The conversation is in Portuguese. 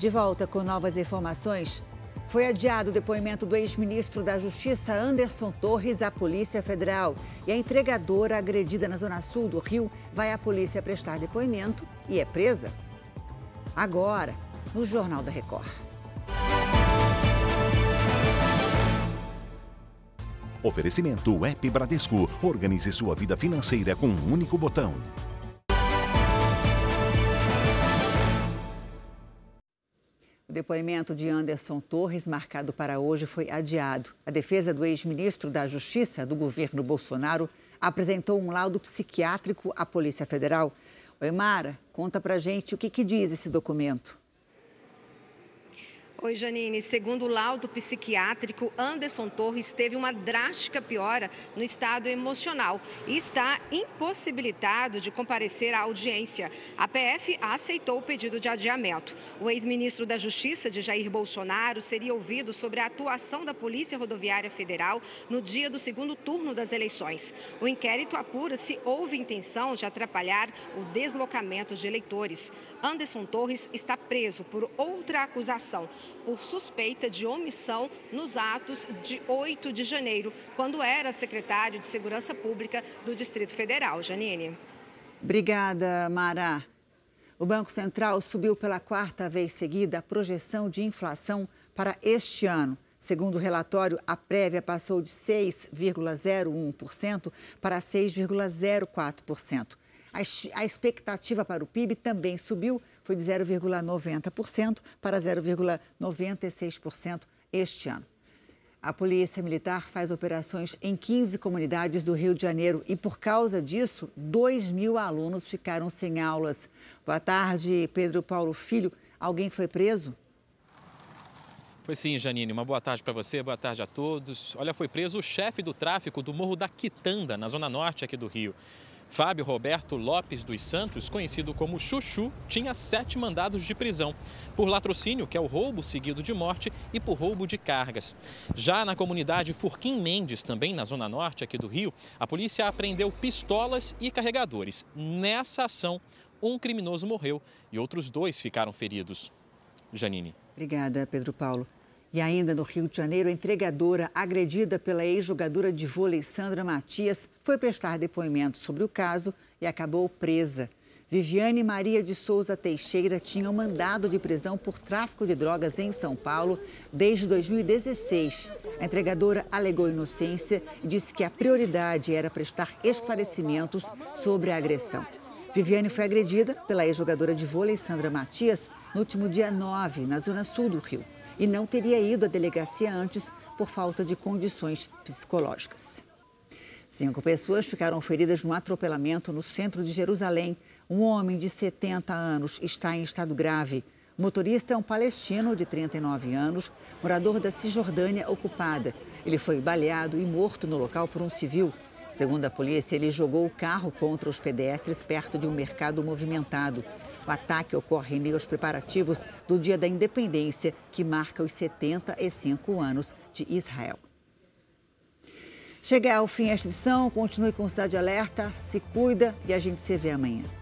De volta com novas informações. Foi adiado o depoimento do ex-ministro da Justiça Anderson Torres à Polícia Federal. E a entregadora agredida na Zona Sul do Rio vai à polícia prestar depoimento e é presa. Agora, no Jornal da Record. Oferecimento App Bradesco. Organize sua vida financeira com um único botão. O depoimento de Anderson Torres, marcado para hoje, foi adiado. A defesa do ex-ministro da Justiça do governo Bolsonaro apresentou um laudo psiquiátrico à Polícia Federal. Oi, Mara, conta pra gente o que, que diz esse documento. Oi, Janine. Segundo o laudo psiquiátrico, Anderson Torres teve uma drástica piora no estado emocional e está impossibilitado de comparecer à audiência. A PF aceitou o pedido de adiamento. O ex-ministro da Justiça de Jair Bolsonaro seria ouvido sobre a atuação da Polícia Rodoviária Federal no dia do segundo turno das eleições. O inquérito apura se houve intenção de atrapalhar o deslocamento de eleitores. Anderson Torres está preso por outra acusação por suspeita de omissão nos atos de 8 de janeiro, quando era secretário de Segurança Pública do Distrito Federal. Janine. Obrigada, Mara. O Banco Central subiu pela quarta vez seguida a projeção de inflação para este ano. Segundo o relatório, a prévia passou de 6,01% para 6,04%. A expectativa para o PIB também subiu foi de 0,90% para 0,96% este ano. A Polícia Militar faz operações em 15 comunidades do Rio de Janeiro e, por causa disso, 2 mil alunos ficaram sem aulas. Boa tarde, Pedro Paulo Filho. Alguém foi preso? Foi sim, Janine. Uma boa tarde para você, boa tarde a todos. Olha, foi preso o chefe do tráfico do Morro da Quitanda, na zona norte aqui do Rio. Fábio Roberto Lopes dos Santos, conhecido como Chuchu, tinha sete mandados de prisão por latrocínio, que é o roubo seguido de morte, e por roubo de cargas. Já na comunidade Furquim Mendes, também na zona norte aqui do Rio, a polícia apreendeu pistolas e carregadores. Nessa ação, um criminoso morreu e outros dois ficaram feridos. Janine. Obrigada, Pedro Paulo. E ainda no Rio de Janeiro, a entregadora agredida pela ex-jogadora de vôlei Sandra Matias foi prestar depoimento sobre o caso e acabou presa. Viviane Maria de Souza Teixeira tinha um mandado de prisão por tráfico de drogas em São Paulo desde 2016. A entregadora alegou inocência e disse que a prioridade era prestar esclarecimentos sobre a agressão. Viviane foi agredida pela ex-jogadora de vôlei Sandra Matias no último dia 9, na zona sul do Rio e não teria ido à delegacia antes por falta de condições psicológicas. Cinco pessoas ficaram feridas no atropelamento no centro de Jerusalém. Um homem de 70 anos está em estado grave. O motorista é um palestino de 39 anos, morador da Cisjordânia ocupada. Ele foi baleado e morto no local por um civil. Segundo a polícia, ele jogou o carro contra os pedestres perto de um mercado movimentado. O ataque ocorre em meio aos preparativos do Dia da Independência, que marca os 75 anos de Israel. Chega ao fim esta edição, continue com Cidade Alerta, se cuida e a gente se vê amanhã.